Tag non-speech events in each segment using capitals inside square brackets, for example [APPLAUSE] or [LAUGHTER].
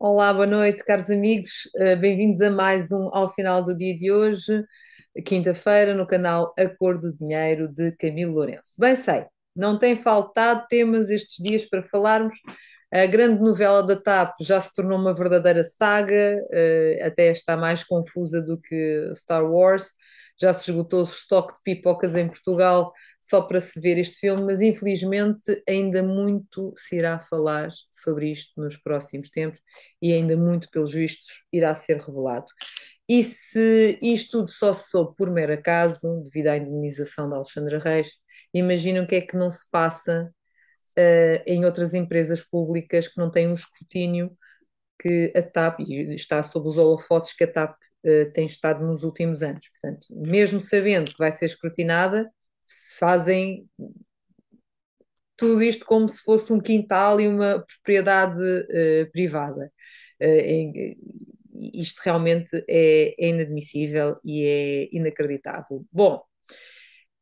Olá, boa noite, caros amigos. Uh, Bem-vindos a mais um Ao Final do Dia de hoje, quinta-feira, no canal A Cor do Dinheiro de Camilo Lourenço. Bem sei, não tem faltado temas estes dias para falarmos. A grande novela da TAP já se tornou uma verdadeira saga, uh, até está mais confusa do que Star Wars. Já se esgotou o estoque de pipocas em Portugal só para se ver este filme, mas infelizmente ainda muito se irá falar sobre isto nos próximos tempos e ainda muito, pelos vistos, irá ser revelado. E se isto tudo só se soube por mero acaso, devido à indemnização da Alexandra Reis, imaginam o que é que não se passa uh, em outras empresas públicas que não têm um escrutínio que a TAP, e está sob os holofotes que a TAP uh, tem estado nos últimos anos. Portanto, mesmo sabendo que vai ser escrutinada, fazem tudo isto como se fosse um quintal e uma propriedade uh, privada. Uh, isto realmente é, é, inadmissível e é inacreditável. Bom,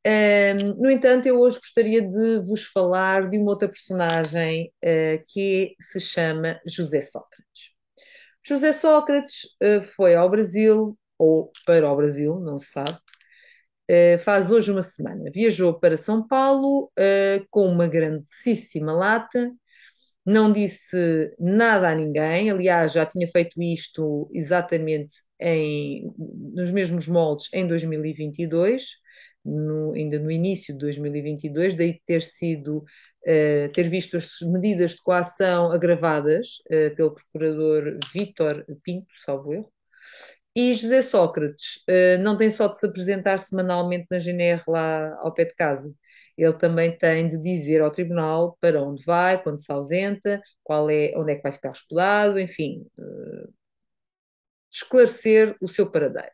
um, ehm, no entanto, eu hoje gostaria de vos falar de uma outra personagem uh, que se chama José Sócrates. José Sócrates foi ao Brasil, ou para o Brasil, não se sabe, faz hoje uma semana. Viajou para São Paulo uh, com uma grandíssima lata, não disse nada a ninguém, aliás, já tinha feito isto exatamente em, nos mesmos moldes em 2022, no, ainda no início de 2022, daí ter sido, uh, ter visto as medidas de coação agravadas pelo procurador Vítor Pinto, salvo erro, e José Sócrates uh, não tem só de se apresentar semanalmente na GNR lá ao pé de casa. Ele também tem de dizer ao tribunal para onde vai, quando se ausenta, qual é, onde é que vai ficar hospedado, enfim, uh, esclarecer o seu paradeiro.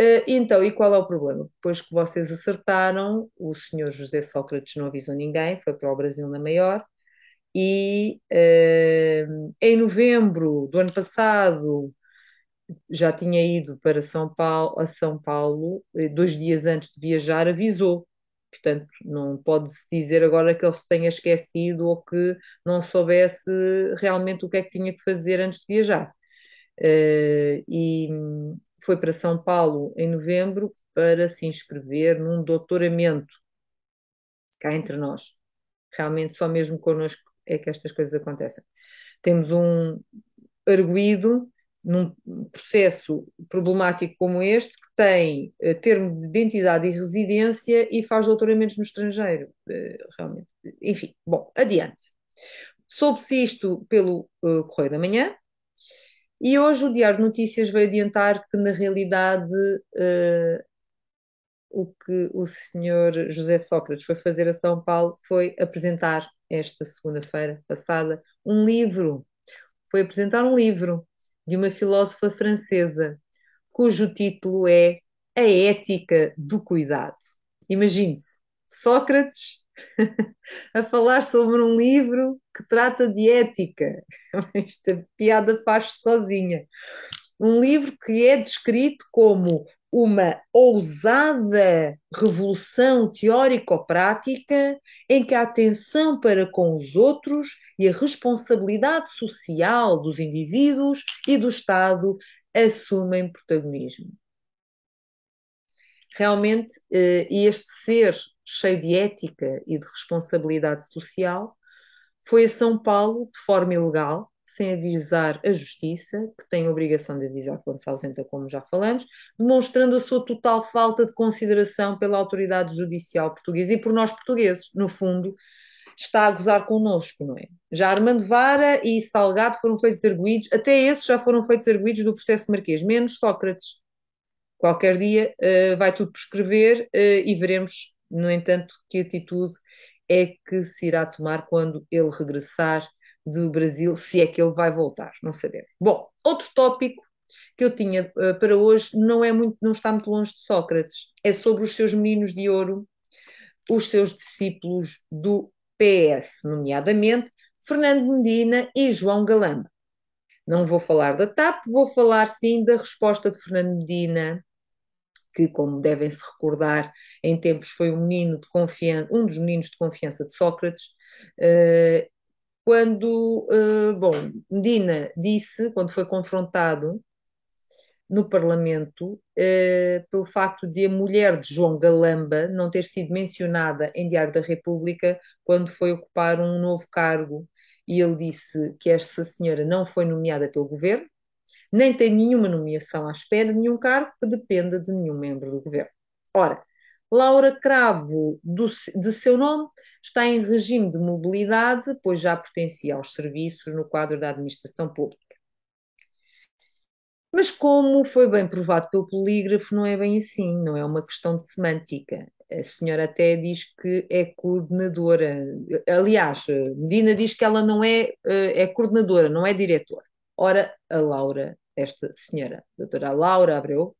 Uh, então, e qual é o problema? Depois que vocês acertaram, o senhor José Sócrates não avisou ninguém, foi para o Brasil na maior, e uh, em novembro do ano passado já tinha ido para São Paulo, a São Paulo, eh, dois dias antes de viajar, avisou. Portanto, não pode-se dizer agora que ele se tenha esquecido ou que não soubesse realmente o que é que tinha que fazer antes de viajar. Uh, e foi para São Paulo em novembro para se inscrever num doutoramento cá entre nós. Realmente só mesmo connosco é que estas coisas acontecem. Temos um arguído num processo problemático como este, que tem uh, termo de identidade e residência e faz doutoramentos no estrangeiro, uh, realmente. Enfim, bom, adiante. Soube-se isto pelo uh, Correio da Manhã e hoje o Diário de Notícias veio adiantar que, na realidade, o que o senhor José Sócrates foi fazer a São Paulo foi apresentar, esta segunda-feira passada, um livro. Foi apresentar um livro de uma filósofa francesa, cujo título é A Ética do Cuidado. Imagine-se, Sócrates [LAUGHS] a falar sobre um livro que trata de ética. [LAUGHS] Esta piada faz-se sozinha. Um livro que é descrito como uma ousada revolução teórico-prática em que a atenção para com os outros e a responsabilidade social dos indivíduos e do Estado assumem protagonismo. Realmente, eh, este ser cheio de ética e de responsabilidade social foi a São Paulo de forma ilegal, sem avisar a justiça, que tem a obrigação de avisar quando se ausenta, como já falamos, demonstrando a sua total falta de consideração pela autoridade judicial portuguesa e por nós portugueses. No fundo, está a gozar connosco, não é? Já Armando Vara e Salgado foram feitos arguídos, até esses já foram feitos arguídos do processo marquês, menos Sócrates. Qualquer dia uh, vai tudo prescrever uh, e veremos, no entanto, que atitude é que se irá tomar quando ele regressar do Brasil, se é que ele vai voltar, não sabemos. Bom, outro tópico que eu tinha uh, para hoje não é muito, não está muito longe de Sócrates, é sobre os seus meninos de ouro, os seus discípulos do PS, nomeadamente Fernando Medina e João Galamba. Não vou falar da TAP, vou falar sim da resposta de Fernando Medina, que, como devem se recordar, em tempos foi um menino de confiança, um dos meninos de confiança de Sócrates, uh, quando, uh, bom, Medina disse, quando foi confrontado no Parlamento, uh, pelo facto de a mulher de João Galamba não ter sido mencionada em Diário da República quando foi ocupar um novo cargo. E ele disse que esta senhora não foi nomeada pelo governo, nem tem nenhuma nomeação à espera nenhum cargo que dependa de nenhum membro do governo. Ora, Laura Cravo, do, de seu nome, está em regime de mobilidade, pois já pertencia aos serviços no quadro da administração pública. Mas, como foi bem provado pelo polígrafo, não é bem assim, não é uma questão de semântica. A senhora até diz que é coordenadora. Aliás, Medina diz que ela não é, eh, é coordenadora, não é diretora. Ora, a Laura, esta senhora, a doutora Laura Abreu,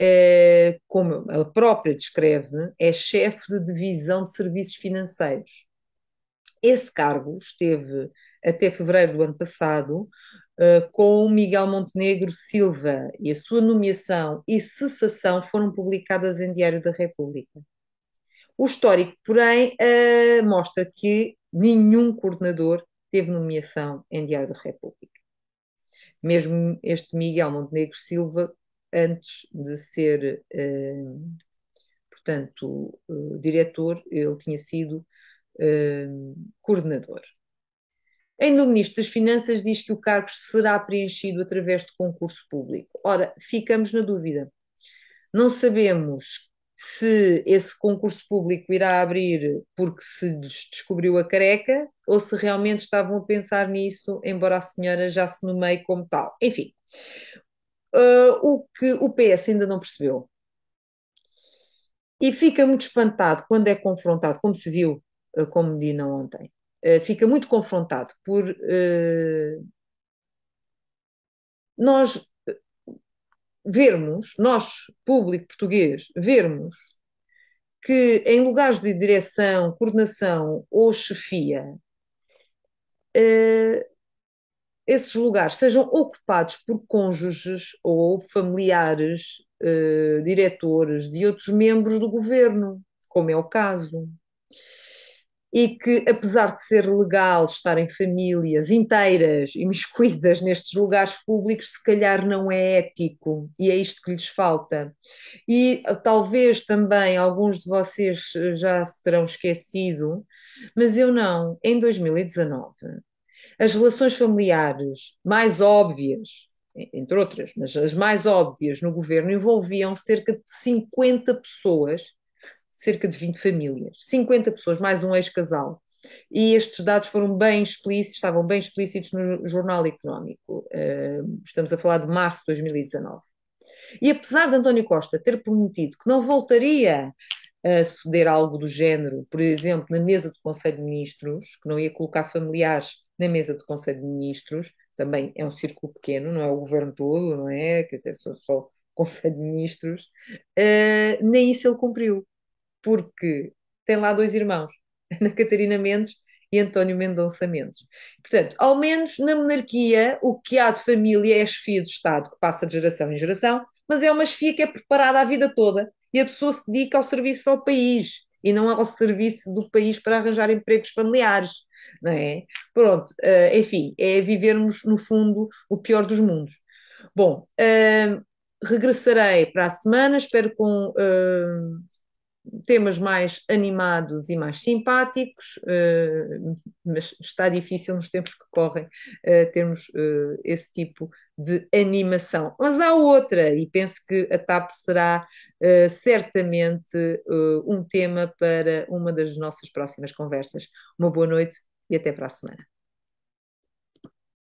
é, como ela própria descreve, é chefe de divisão de serviços financeiros. Esse cargo esteve até fevereiro do ano passado uh, com Miguel Montenegro Silva e a sua nomeação e cessação foram publicadas em Diário da República. O histórico, porém, uh, mostra que nenhum coordenador teve nomeação em Diário da República. Mesmo este Miguel Montenegro Silva antes de ser, eh, portanto, eh, diretor, ele tinha sido eh, coordenador. Ainda o Ministro das Finanças diz que o cargo será preenchido através de concurso público. Ora, ficamos na dúvida. Não sabemos se esse concurso público irá abrir porque se descobriu a careca ou se realmente estavam a pensar nisso, embora a senhora já se nomeie como tal. Enfim, uh, o que o PS ainda não percebeu. E fica muito espantado quando é confrontado, como se viu uh, com Medina ontem, uh, fica muito confrontado por nós vermos, nós, público português, vermos que em lugares de direção, coordenação ou chefia, esses lugares sejam ocupados por cônjuges ou familiares, uh, diretores de outros membros do governo, como é o caso. E que, apesar de ser legal estarem famílias inteiras imiscuídas nestes lugares públicos, se calhar não é ético, e é isto que lhes falta. E talvez também alguns de vocês já se terão esquecido, mas eu não. Em 2019, as relações familiares mais óbvias, entre outras, mas as mais óbvias no governo envolviam cerca de 50 pessoas, cerca de 20 famílias, 50 pessoas, mais um ex-casal. E estes dados foram bem explícitos, estavam bem explícitos no Jornal Económico. Estamos a falar de março de 2019. E apesar de António Costa ter prometido que não voltaria a ceder algo do género, por exemplo, na mesa do Conselho de Ministros, que não ia colocar familiares na mesa do Conselho de Ministros, também é um círculo pequeno, não é o governo todo, não é? Quer dizer, só, só [LAUGHS] Conselho de Ministros, uh, nem isso ele cumpriu, porque tem lá dois irmãos, [LAUGHS] Ana Catarina Mendes e António Mendonça Mendes. Portanto, ao menos na monarquia, o que há de família é a chefia do Estado, que passa de geração em geração, mas é uma chefia que é preparada a vida toda e a pessoa se dedica ao serviço ao país e não ao serviço do país para arranjar empregos familiares não é? Pronto, uh, enfim, é vivermos, no fundo, o pior dos mundos. Bom, uh, regressarei para a semana, espero com uh, temas mais animados e mais simpáticos, mas está difícil nos tempos que correm termos esse tipo de animação. Mas há outra, e penso que a TAP será certamente um tema para uma das nossas próximas conversas. Uma boa noite e até para a semana.